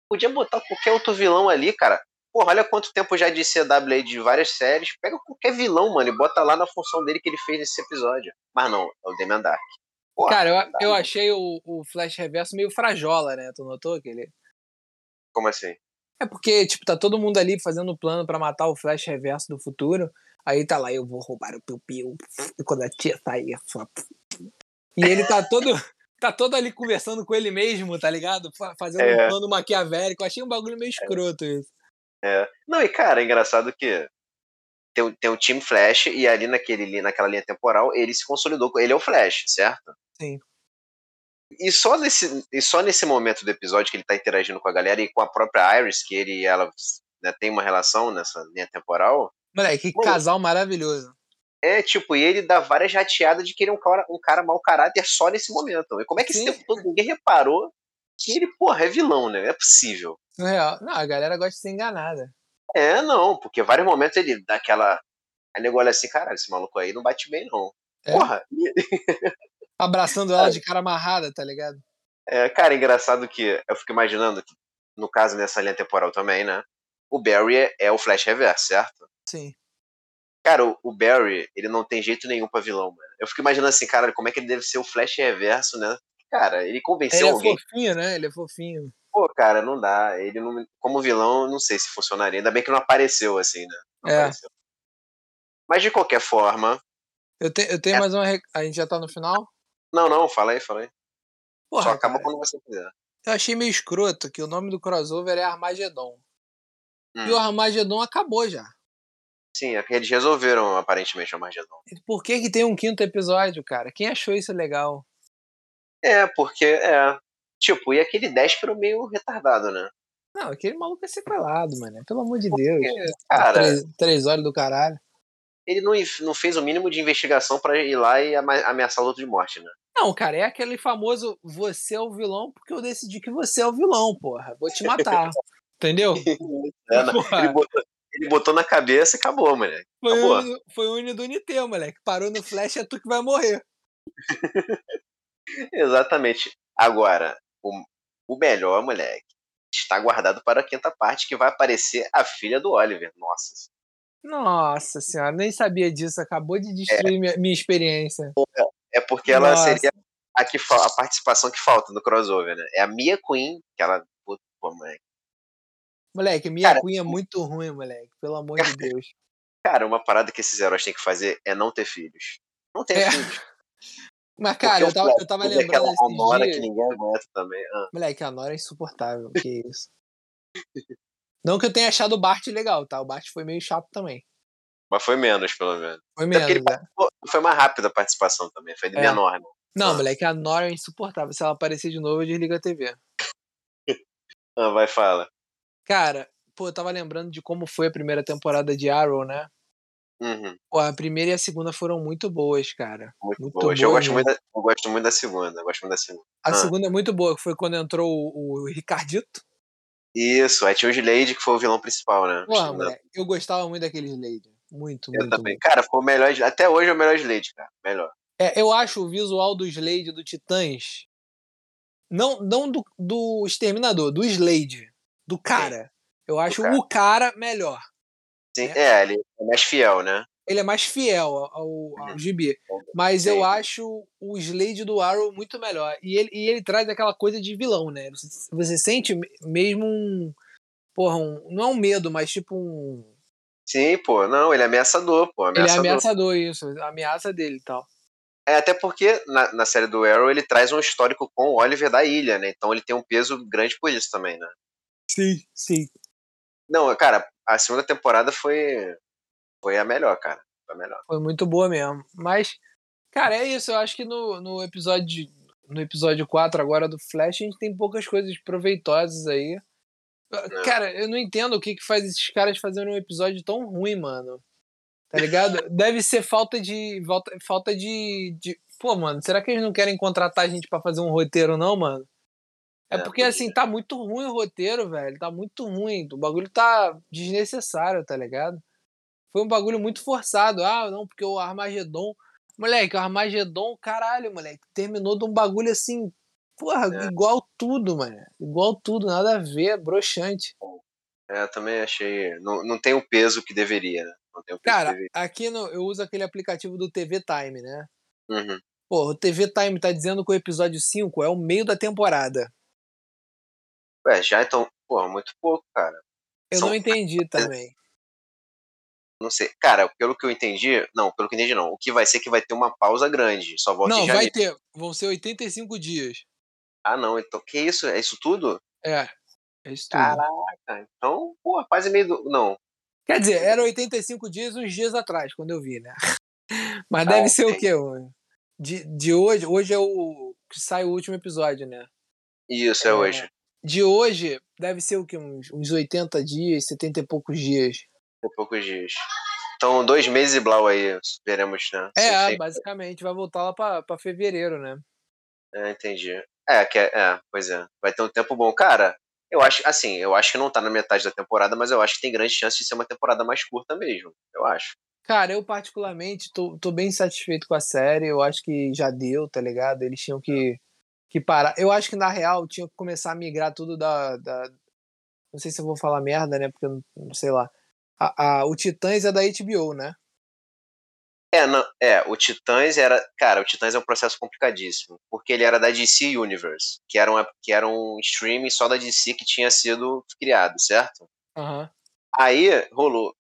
Podia botar qualquer outro vilão ali, cara. Porra, olha quanto tempo já de CW aí de várias séries. Pega qualquer vilão, mano, e bota lá na função dele que ele fez nesse episódio. Mas não, é o Damian Dark. Porra, cara, eu, eu achei o, o Flash Reverso meio frajola, né? Tu notou aquele? Como assim? É porque, tipo, tá todo mundo ali fazendo um plano para matar o Flash Reverso do futuro. Aí tá lá, eu vou roubar o Piu Piu. E quando a tia sair, só. E ele tá todo. tá todo ali conversando com ele mesmo, tá ligado? Fazendo é. um plano maquiavélico. Eu achei um bagulho meio escroto isso. É. Não, e cara, é engraçado que tem, tem o Team Flash e ali naquele, naquela linha temporal ele se consolidou. Ele é o Flash, certo? Sim. E só nesse, e só nesse momento do episódio que ele tá interagindo com a galera e com a própria Iris, que ele e ela né, tem uma relação nessa linha temporal. Moleque, que casal maravilhoso. É, tipo, e ele dá várias rateadas de que ele é um cara, um cara mau caráter só nesse momento. E como é que esse tempo todo ninguém reparou que ele, porra, é vilão, né? É possível. Real. Não, a galera gosta de ser enganada. É, não, porque vários momentos ele dá aquela. Aí nego olha assim, caralho, esse maluco aí não bate bem, não. É. Porra! Abraçando ela de cara amarrada, tá ligado? É, cara, engraçado que eu fico imaginando que, no caso, nessa linha temporal também, né? O Barry é o Flash Reverso, certo? Sim. Cara, o, o Barry, ele não tem jeito nenhum pra vilão, mano. Eu fico imaginando assim, cara, como é que ele deve ser o Flash Reverso, né? Cara, ele convenceu alguém. Ele é fofinho, né? Ele é fofinho. Pô, cara, não dá. Ele não, como vilão, não sei se funcionaria. Ainda bem que não apareceu, assim, né? Não é. Apareceu. Mas de qualquer forma. Eu, te, eu tenho é... mais uma. A gente já tá no final? Não, não, fala aí, fala aí. Porra, Só acaba cara, quando você quiser. Eu achei meio escroto que o nome do crossover é Armagedon. Hum. E o Armagedon acabou já. Sim, é eles resolveram aparentemente o Armagedon. Por que, que tem um quinto episódio, cara? Quem achou isso legal? É, porque, é. Tipo, e aquele Déspero meio retardado, né? Não, aquele maluco é sequelado, mano. Pelo amor de porque, Deus. Cara, três, três horas do caralho. Ele não, não fez o mínimo de investigação para ir lá e ameaçar o outro de morte, né? Não, cara, é aquele famoso você é o vilão porque eu decidi que você é o vilão, porra. Vou te matar. Entendeu? É, ele, botou, ele, botou, na cabeça e acabou, moleque. Foi, acabou. foi o Uni do Unité, moleque. Parou no flash, é tu que vai morrer. Exatamente. Agora, o, o melhor, moleque, está guardado para a quinta parte, que vai aparecer a filha do Oliver. Nossa. Nossa senhora, nem sabia disso. Acabou de destruir é. minha, minha, experiência. É porque ela Nossa. seria a, que, a participação que falta no crossover, né? É a Mia Queen, que ela. Pô, moleque. Moleque, Mia cara, Queen é muito ruim, moleque. Pelo amor de Deus. Cara, uma parada que esses heróis têm que fazer é não ter filhos. Não ter é. filhos. Mas, cara, eu tava, eu tava lembrando. Aquela Nora que ninguém aguenta também. Ah. Moleque, a Nora é insuportável. Que isso. Não que eu tenha achado o Bart legal, tá? O Bart foi meio chato também. Mas foi menos, pelo menos. Foi menos. É. Foi mais rápida a participação também, foi de é. menor, né? Não, ah. moleque, a Nora é insuportável. Se ela aparecer de novo, eu desligo a TV. ah, vai, fala. Cara, pô, eu tava lembrando de como foi a primeira temporada de Arrow, né? Uhum. Pô, a primeira e a segunda foram muito boas, cara. Muito, muito boas. boas. Eu, gosto muito da, eu gosto muito da segunda. gosto muito da segunda. A ah. segunda é muito boa, foi quando entrou o, o Ricardito. Isso, aí tinha o Slade, que foi o vilão principal, né? Pô, moleque, eu gostava muito daquele Slade. Muito, eu muito. também. Muito. Cara, foi o melhor. Até hoje é o melhor Slade, cara. Melhor. É, eu acho o visual do Slade do Titãs. Não, não do, do Exterminador, do Slade. Do cara. Sim. Eu acho cara. o cara melhor. Sim, é. é, ele é mais fiel, né? Ele é mais fiel ao, ao uhum. gibi. Mas eu acho o Slade do Arrow muito melhor. E ele, e ele traz aquela coisa de vilão, né? Você, você sente mesmo um. Porra, um, não é um medo, mas tipo um. Sim, pô, não, ele é ameaçador, pô. Ameaçador. Ele é ameaçador, isso, a ameaça dele e tal. É, até porque na, na série do Arrow ele traz um histórico com o Oliver da ilha, né? Então ele tem um peso grande por isso também, né? Sim, sim. Não, cara, a segunda temporada foi foi a melhor, cara. Foi a melhor. Foi muito boa mesmo. Mas, cara, é isso. Eu acho que no, no episódio no episódio 4 agora do Flash, a gente tem poucas coisas proveitosas aí. É. Cara, eu não entendo o que, que faz esses caras fazerem um episódio tão ruim, mano. Tá ligado? Deve ser falta de. Falta, falta de, de. Pô, mano, será que eles não querem contratar a gente para fazer um roteiro, não, mano? É, é porque, assim, tá muito ruim o roteiro, velho. Tá muito ruim. O bagulho tá desnecessário, tá ligado? Foi um bagulho muito forçado. Ah, não, porque o Armagedon. Moleque, o Armagedon, caralho, moleque. Terminou de um bagulho assim. Porra, é. igual tudo, mano. Igual tudo, nada a ver, broxante. É, também achei. Não, não tem o peso que deveria, né? Cara, aqui no, eu uso aquele aplicativo do TV Time, né? Uhum. Pô, o TV Time tá dizendo que o episódio 5 é o meio da temporada. Ué, já então, pô, muito pouco, cara. Eu São... não entendi também. Não sei. Cara, pelo que eu entendi, não, pelo que eu entendi não. O que vai ser é que vai ter uma pausa grande. Só volta Não, vai ter. Vão ser 85 dias. Ah, não. Então, que isso? É isso tudo? É. É isso tudo. Caraca. Então, pô, quase meio do. Não. Quer dizer, era 85 dias uns dias atrás, quando eu vi, né? Mas deve ah, ser o quê? De, de hoje, hoje é o que sai o último episódio, né? Isso, é, é hoje. De hoje, deve ser o quê? Uns, uns 80 dias, 70 e poucos dias. Poucos dias. Então, dois meses e blau aí, veremos, né? É, basicamente, vai voltar lá pra, pra fevereiro, né? É, entendi. É, que é, é, pois é. Vai ter um tempo bom. Cara, eu acho, assim, eu acho que não tá na metade da temporada, mas eu acho que tem grande chance de ser uma temporada mais curta mesmo. Eu acho. Cara, eu particularmente tô, tô bem satisfeito com a série. Eu acho que já deu, tá ligado? Eles tinham que, que parar. Eu acho que na real tinha que começar a migrar tudo da. da... Não sei se eu vou falar merda, né? Porque eu não sei lá. A, a, o Titãs é da HBO, né? É, não, é, o Titãs era. Cara, o Titãs é um processo complicadíssimo. Porque ele era da DC Universe, que era, uma, que era um streaming só da DC que tinha sido criado, certo? Uhum. Aí rolou.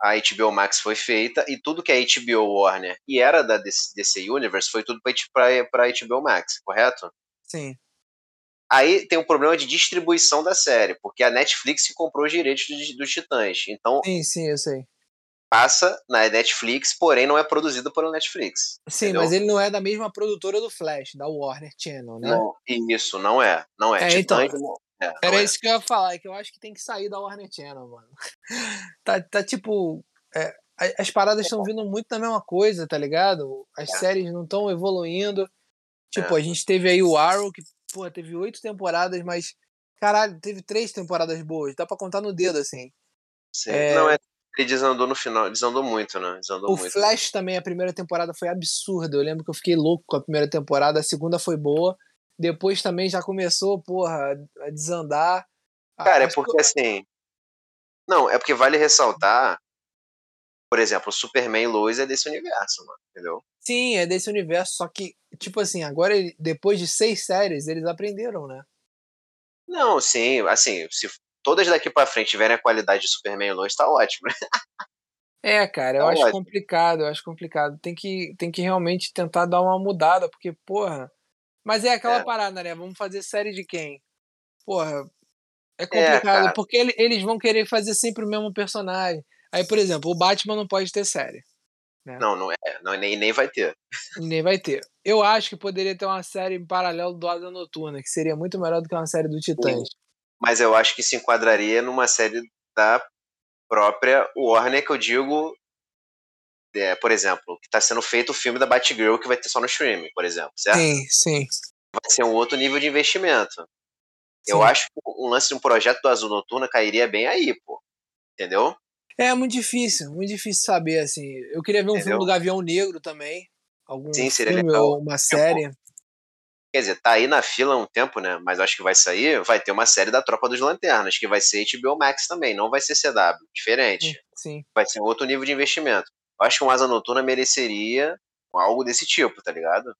A HBO Max foi feita e tudo que é HBO Warner e era da DC Universe foi tudo para HBO Max, correto? Sim. Aí tem um problema de distribuição da série, porque a Netflix comprou os direitos dos, dos Titãs. Então, sim, sim, eu sei passa na Netflix, porém não é produzido pela Netflix. Sim, entendeu? mas ele não é da mesma produtora do Flash, da Warner Channel, né? Não, isso, não é. Não é. é então, é, era é. isso que eu ia falar, é que eu acho que tem que sair da Warner Channel, mano. tá, tá tipo. É, as paradas estão vindo muito da mesma coisa, tá ligado? As é. séries não estão evoluindo. Tipo, a gente teve aí o Arrow, que, pô, teve oito temporadas, mas. Caralho, teve três temporadas boas. Dá pra contar no dedo, assim. Sim. Não, é ele desandou no final, desandou muito, né? Desandou o muito. Flash também, a primeira temporada foi absurda. Eu lembro que eu fiquei louco com a primeira temporada, a segunda foi boa. Depois também já começou, porra, a desandar. Cara, é porque que... assim. Não, é porque vale ressaltar. Por exemplo, o Superman e Lois é desse universo, mano, entendeu? Sim, é desse universo, só que, tipo assim, agora, depois de seis séries, eles aprenderam, né? Não, sim, assim, se todas daqui para frente tiverem a qualidade de Superman e Lois, tá ótimo. É, cara, eu tá acho ótimo. complicado, eu acho complicado. Tem que, tem que realmente tentar dar uma mudada, porque, porra. Mas é aquela é. parada, né? Vamos fazer série de quem? Porra, é, é complicado, é, porque ele, eles vão querer fazer sempre o mesmo personagem. Aí, por exemplo, o Batman não pode ter série. Né? Não, não é. Não, nem, nem vai ter. Nem vai ter. Eu acho que poderia ter uma série em paralelo do Asa Noturna, que seria muito melhor do que uma série do Titãs mas eu acho que se enquadraria numa série da própria Warner, que eu digo, é, por exemplo, que está sendo feito o filme da Batgirl que vai ter só no streaming, por exemplo, certo? Sim, sim. Vai ser um outro nível de investimento. Sim. Eu acho que um lance de um projeto do Azul Noturna cairia bem aí, pô. Entendeu? É muito difícil, muito difícil saber, assim. Eu queria ver um Entendeu? filme do Gavião Negro também. Algum Sim, seria filme legal. ou uma série. Quer dizer, tá aí na fila há um tempo, né? Mas acho que vai sair. Vai ter uma série da Tropa dos Lanternas, que vai ser HBO Max também, não vai ser CW. Diferente. Sim. Vai ser outro nível de investimento. Eu acho que um Asa Noturna mereceria algo desse tipo, tá ligado?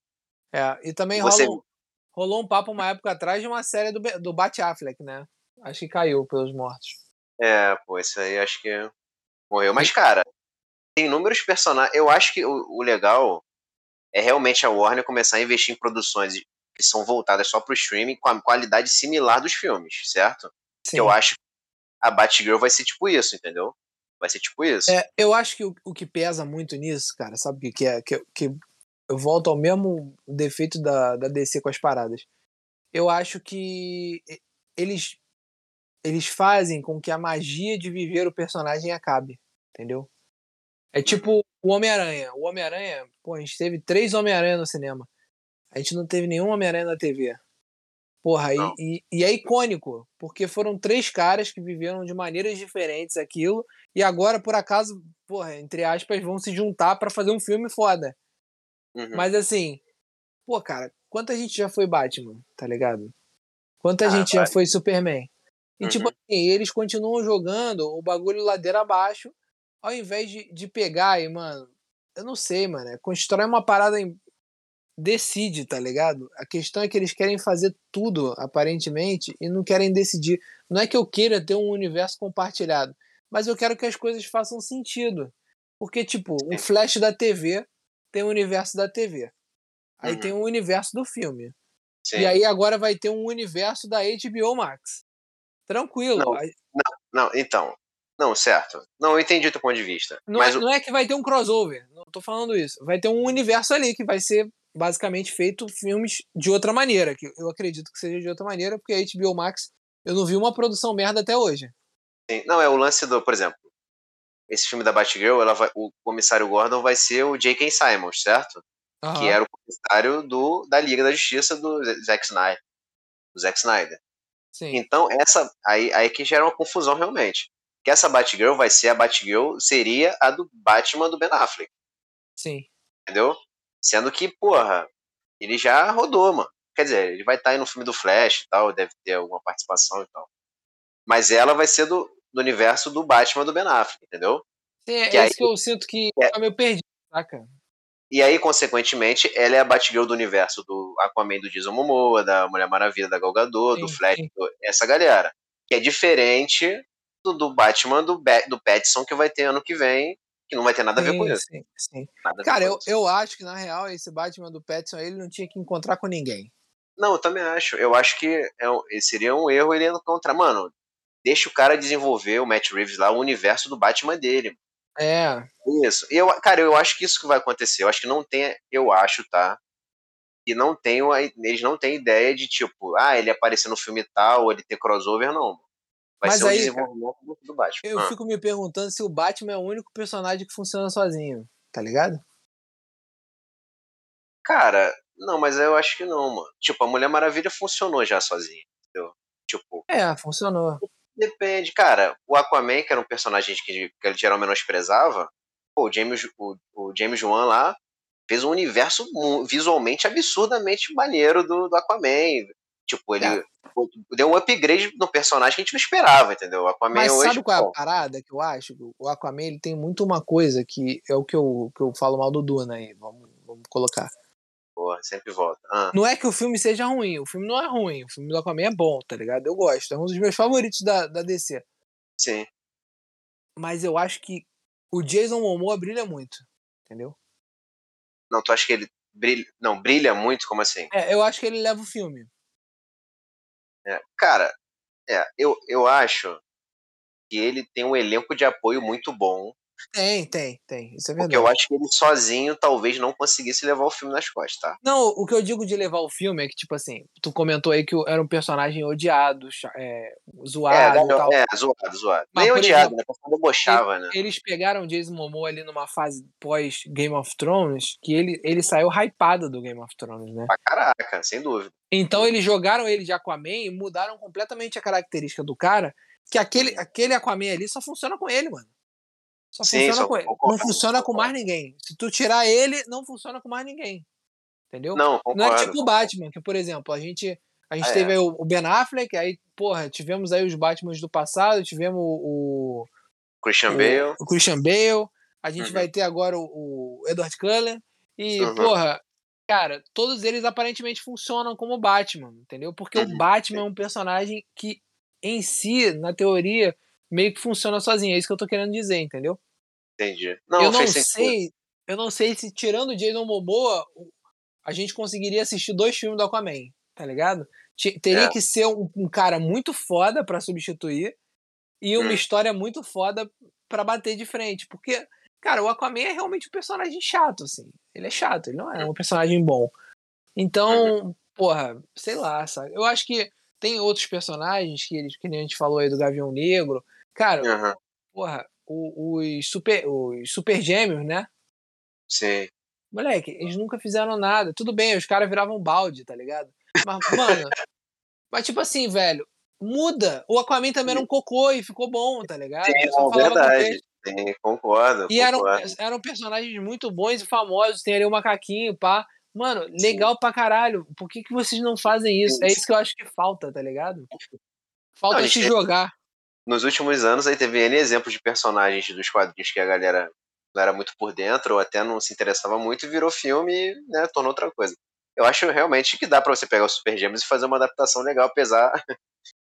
É, e também Você... rolou, rolou um papo uma época atrás de uma série do, do Bat Affleck, né? Acho que caiu pelos mortos. É, pô, isso aí acho que morreu. Mas, cara, tem inúmeros personagens. Eu acho que o, o, legal é realmente a Warner começar a investir em produções que são voltadas só pro streaming com a qualidade similar dos filmes, certo? Sim. Que eu acho que a Batgirl vai ser tipo isso, entendeu? Vai ser tipo isso. É, eu acho que o, o que pesa muito nisso, cara, sabe o que, que é? Que, que eu volto ao mesmo defeito da, da DC com as paradas. Eu acho que eles eles fazem com que a magia de viver o personagem acabe, entendeu? É tipo o Homem-Aranha. O Homem-Aranha, pô, a gente teve três Homem-Aranha no cinema. A gente não teve nenhum Homem-Aranha na TV. Porra, e, e, e, é icônico, porque foram três caras que viveram de maneiras diferentes aquilo, e agora, por acaso, porra, entre aspas, vão se juntar para fazer um filme foda. Uhum. Mas assim, pô, cara, quanta gente já foi Batman, tá ligado? Quanta ah, gente vai. já foi Superman? E tipo uhum. tipo assim, eles continuam jogando o bagulho ladeira abaixo, ao invés de, de pegar e, mano, eu não sei, mano, é constrói uma parada em, decide, tá ligado? A questão é que eles querem fazer tudo, aparentemente, e não querem decidir. Não é que eu queira ter um universo compartilhado, mas eu quero que as coisas façam sentido. Porque, tipo, o Flash da TV tem o universo da TV. Aí uhum. tem o universo do filme. Sim. E aí agora vai ter um universo da HBO Max. Tranquilo. Não, não, não, então. Não, certo. Não, eu entendi o teu ponto de vista. Não, mas é, não é que vai ter um crossover. Não tô falando isso. Vai ter um universo ali que vai ser basicamente feito filmes de outra maneira, que eu acredito que seja de outra maneira, porque a HBO Max eu não vi uma produção merda até hoje. Sim. Não, é o lance do, por exemplo, esse filme da Batgirl, ela vai, o comissário Gordon vai ser o J.K. Simons, certo? Uhum. Que era o comissário do, da Liga da Justiça do Zack Snyder. Do Zack Snyder. Sim. Então, essa aí, aí que gera uma confusão realmente. Que essa Batgirl vai ser a Batgirl, seria a do Batman do Ben Affleck. Sim. Entendeu? Sendo que, porra, ele já rodou, mano. Quer dizer, ele vai estar tá aí no filme do Flash e tal, deve ter alguma participação e tal. Mas ela vai ser do, do universo do Batman do Ben Affleck, entendeu? Sim, é que isso aí, que eu sinto que é, tá meio perdido, saca? E aí, consequentemente, ela é a Batgirl do universo do Aquaman do Jason Momoa, da Mulher Maravilha da Gal Gadot, sim, do Flash, do, essa galera. Que é diferente do, do Batman do, do Pattinson que vai ter ano que vem, que não vai ter nada sim, a ver com isso. Sim, sim. Cara, eu, eu acho que, na real, esse Batman do Pattinson, ele não tinha que encontrar com ninguém. Não, eu também acho. Eu acho que é, seria um erro ele encontrar. Mano, deixa o cara desenvolver, o Matt Reeves lá, o universo do Batman dele. É. Isso. E eu, cara, eu acho que isso que vai acontecer. Eu acho que não tem, eu acho, tá? Que não tem, eles não têm ideia de tipo, ah, ele aparecer no filme tal, ou ele ter crossover, não. Vai Mas ser aí, o desenvolvimento cara, do Batman. Eu ah. fico me perguntando se o Batman é o único personagem que funciona sozinho, tá ligado? Cara, não, mas eu acho que não, mano. Tipo, a Mulher Maravilha funcionou já sozinha, entendeu? Tipo. É, funcionou. Depende, cara. O Aquaman, que era um personagem que, que ele geral menosprezava, pô, o James, o, o James Wan lá fez um universo visualmente absurdamente maneiro do, do Aquaman. Tipo, ele é. deu um upgrade no personagem que a gente não esperava, entendeu? O Aquaman Mas hoje, sabe qual é a parada que eu acho? O Aquaman ele tem muito uma coisa que é o que eu, que eu falo mal do Duna aí, vamos, vamos colocar. Porra, sempre volta. Ah. Não é que o filme seja ruim, o filme não é ruim. O filme do Aquaman é bom, tá ligado? Eu gosto. É um dos meus favoritos da, da DC. Sim. Mas eu acho que o Jason Momoa brilha muito, entendeu? Não, tu acha que ele brilha. Não, brilha muito? Como assim? É, eu acho que ele leva o filme. É, cara, é, eu, eu acho que ele tem um elenco de apoio muito bom. Tem, tem, tem. Isso é verdade. Porque eu acho que ele sozinho talvez não conseguisse levar o filme nas costas, tá? Não, o que eu digo de levar o filme é que, tipo assim, tu comentou aí que era um personagem odiado, é, zoado. É, tal. é zoado, zoado. Mas, Nem odiado, exemplo, né? Porque debochava, ele, né? Eles pegaram o Jason Momoa ali numa fase pós Game of Thrones, que ele, ele saiu hypado do Game of Thrones, né? Pra caraca, sem dúvida. Então eles jogaram ele de Aquaman e mudaram completamente a característica do cara, que aquele, aquele Aquaman ali só funciona com ele, mano. Só Sim, funciona só com ele. Não funciona com mais ninguém. Se tu tirar ele, não funciona com mais ninguém. Entendeu? Não, concordo. não é tipo o Batman, que, por exemplo, a gente, a gente ah, teve é. o Ben Affleck, aí, porra, tivemos aí os Batmans do passado, tivemos o. Christian o, Bale. O Christian Bale. A gente uhum. vai ter agora o, o Edward Cullen. E, uhum. porra, cara, todos eles aparentemente funcionam como Batman, entendeu? Porque uhum. o Batman é um personagem que, em si, na teoria, meio que funciona sozinho. É isso que eu tô querendo dizer, entendeu? Entendi. Não, eu não sei. Eu não sei se, tirando o Jason Momoa, a gente conseguiria assistir dois filmes do Aquaman, tá ligado? Teria é. que ser um, um, cara muito foda para substituir e uma hum. história muito foda para bater de frente. Porque, cara, o Aquaman é realmente um personagem chato, assim. Ele é chato, ele não é um personagem bom. Então, uhum. porra, sei lá, sabe? Eu acho que tem outros personagens que, eles, que nem a gente falou aí do Gavião Negro. Cara, uhum. porra, os, super, os super gêmeos, né? Sim. Moleque, eles nunca fizeram nada. Tudo bem, os caras viravam balde, tá ligado? Mas, mano, mas tipo assim, velho, muda. O Aquaman também era um cocô e ficou bom, tá ligado? Sim, não, verdade. Sim, concordo. E concordo. Eram, eram personagens muito bons e famosos. Tem ali o macaquinho, pá. Mano, legal Sim. pra caralho. Por que, que vocês não fazem isso? É isso que eu acho que falta, tá ligado? Falta não, se jogar. Nos últimos anos aí teve N exemplos de personagens dos quadrinhos que a galera não era muito por dentro, ou até não se interessava muito, e virou filme e né, tornou outra coisa. Eu acho realmente que dá para você pegar os Super Gêmeos e fazer uma adaptação legal, apesar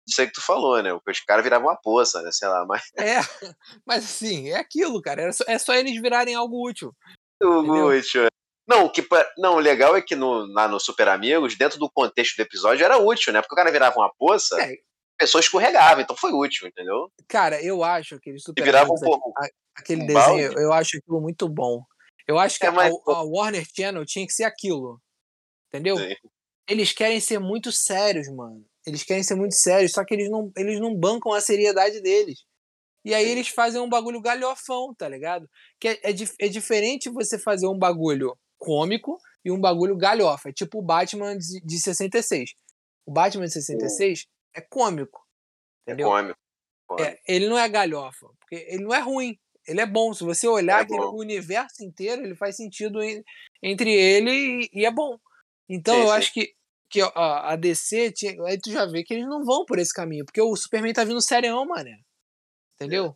disso aí que tu falou, né? Os caras viravam uma poça, né? Sei lá, mas. É, mas assim, é aquilo, cara. É só, é só eles virarem algo útil. Algo útil, é. Não, o que, não, o legal é que no, lá no Super Amigos, dentro do contexto do episódio, era útil, né? Porque o cara virava uma poça, é. Pessoa escorregava, então foi útil, entendeu? Cara, eu acho aquele Super Amigos, um aquele um desenho, balde. eu acho aquilo muito bom. Eu acho que é, a, a, Warner Channel tinha que ser aquilo. Entendeu? Sim. Eles querem ser muito sérios, mano. Eles querem ser muito sérios, só que eles não, eles não bancam a seriedade deles. E aí eles fazem um bagulho galhofão, tá ligado? Que é, é, é diferente você fazer um bagulho cômico e um bagulho galhofa. É tipo o Batman de, de 66. O Batman de 66 é cômico. É entendeu? É cômico. É, ele não é galhofa, porque ele não é ruim. Ele é bom. Se você olhar é o universo inteiro, ele faz sentido em, entre ele e, e, é bom. Então sim, eu sim. acho que, que a, a DC, tinha, aí tu já vê que eles não vão por esse caminho, porque o Superman tá vindo serião, mané. Entendeu?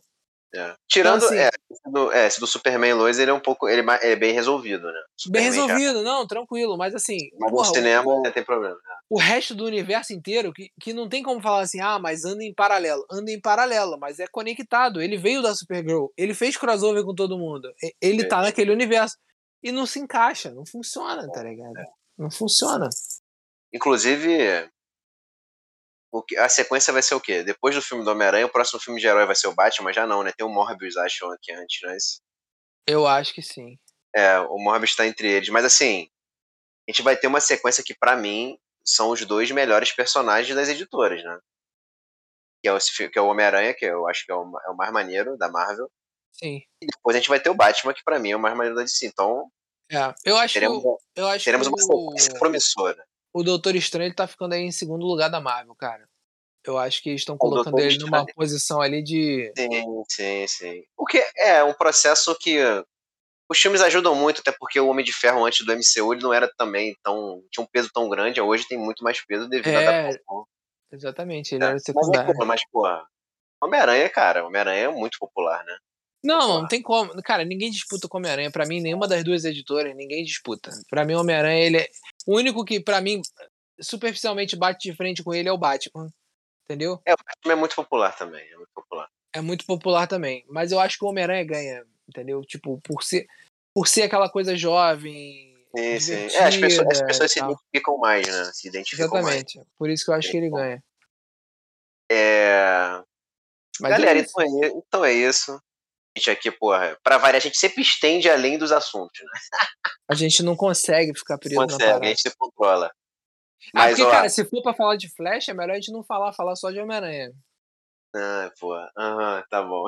É. Tirando então, assim, é, esse, do, é, esse do Superman Lois, ele é um pouco. Ele é bem resolvido, né? Superman bem resolvido, já... não, tranquilo, mas assim. Mas porra, no cinema o, tem problema. Né? O resto do universo inteiro, que, que não tem como falar assim, ah, mas anda em paralelo. Anda em paralelo, mas é conectado. Ele veio da Supergirl, ele fez crossover com todo mundo. Ele é. tá naquele universo. E não se encaixa, não funciona, tá ligado? É. Não funciona. Inclusive, a sequência vai ser o quê? Depois do filme do Homem-Aranha, o próximo filme de herói vai ser o Batman, mas já não, né? Tem o Morbius, acho, aqui antes, é isso? Eu acho que sim. É, o Morbius tá entre eles. Mas assim, a gente vai ter uma sequência que, para mim, são os dois melhores personagens das editoras, né? Que é o, que é o Homem-Aranha, que eu acho que é o, é o mais maneiro da Marvel. Sim. E depois a gente vai ter o Batman, que para mim é o mais maneiro da DC. Então. É, eu acho teremos, eu acho teremos uma sequência promissora o Doutor Estranho tá ficando aí em segundo lugar da Marvel, cara. Eu acho que estão colocando ele numa posição ali de. Sim, sim, sim. O que é um processo que os filmes ajudam muito, até porque o Homem de Ferro antes do MCU ele não era também tão. tinha um peso tão grande, hoje tem muito mais peso devido é, à adaptação. Exatamente, ele é, era secundário. Mas, mas pô, Homem-Aranha, cara, Homem-Aranha é muito popular, né? Não, não tem como. Cara, ninguém disputa com Homem-Aranha. Pra mim, nenhuma das duas editoras, ninguém disputa. Pra mim, Homem-Aranha, ele é. O único que, pra mim, superficialmente bate de frente com ele é o Batman. Entendeu? É, o Batman é muito popular também. É muito popular. É muito popular também. Mas eu acho que o Homem-Aranha ganha, entendeu? Tipo, por ser, por ser aquela coisa jovem. Sim, sim. É, as pessoas, as pessoas se identificam mais, né? Se identificam Exatamente. Mais. Por isso que eu acho que ele ganha. É. Mas Galera, é então, é, então é isso gente aqui, porra, pra variar, a gente sempre estende além dos assuntos, né? A gente não consegue ficar preso consegue, na parada. a gente se controla. Mas, ah, porque, ó, cara, se for pra falar de Flash, é melhor a gente não falar, falar só de Homem-Aranha. Ah, porra. Aham, tá bom.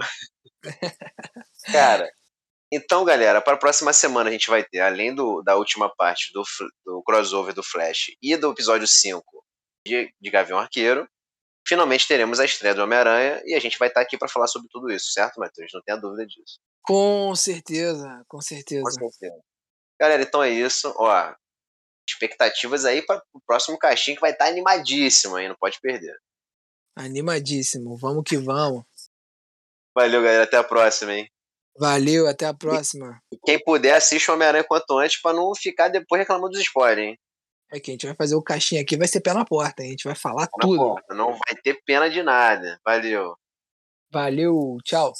cara, então, galera, para a próxima semana a gente vai ter, além do, da última parte do, do crossover do Flash e do episódio 5 de, de Gavião Arqueiro, finalmente teremos a estreia do Homem-Aranha e a gente vai estar aqui para falar sobre tudo isso, certo, Matheus? Não tenha dúvida disso. Com certeza, com certeza. Com certeza. Galera, então é isso. Ó, expectativas aí para o próximo caixinho que vai estar animadíssimo aí, não pode perder. Animadíssimo, vamos que vamos. Valeu, galera, até a próxima, hein? Valeu, até a próxima. E quem puder, assiste o Homem-Aranha quanto antes pra não ficar depois reclamando dos spoilers, hein? É que a gente vai fazer o caixinha aqui, vai ser pé na porta? A gente vai falar tudo. Não vai ter pena de nada. Valeu. Valeu, tchau.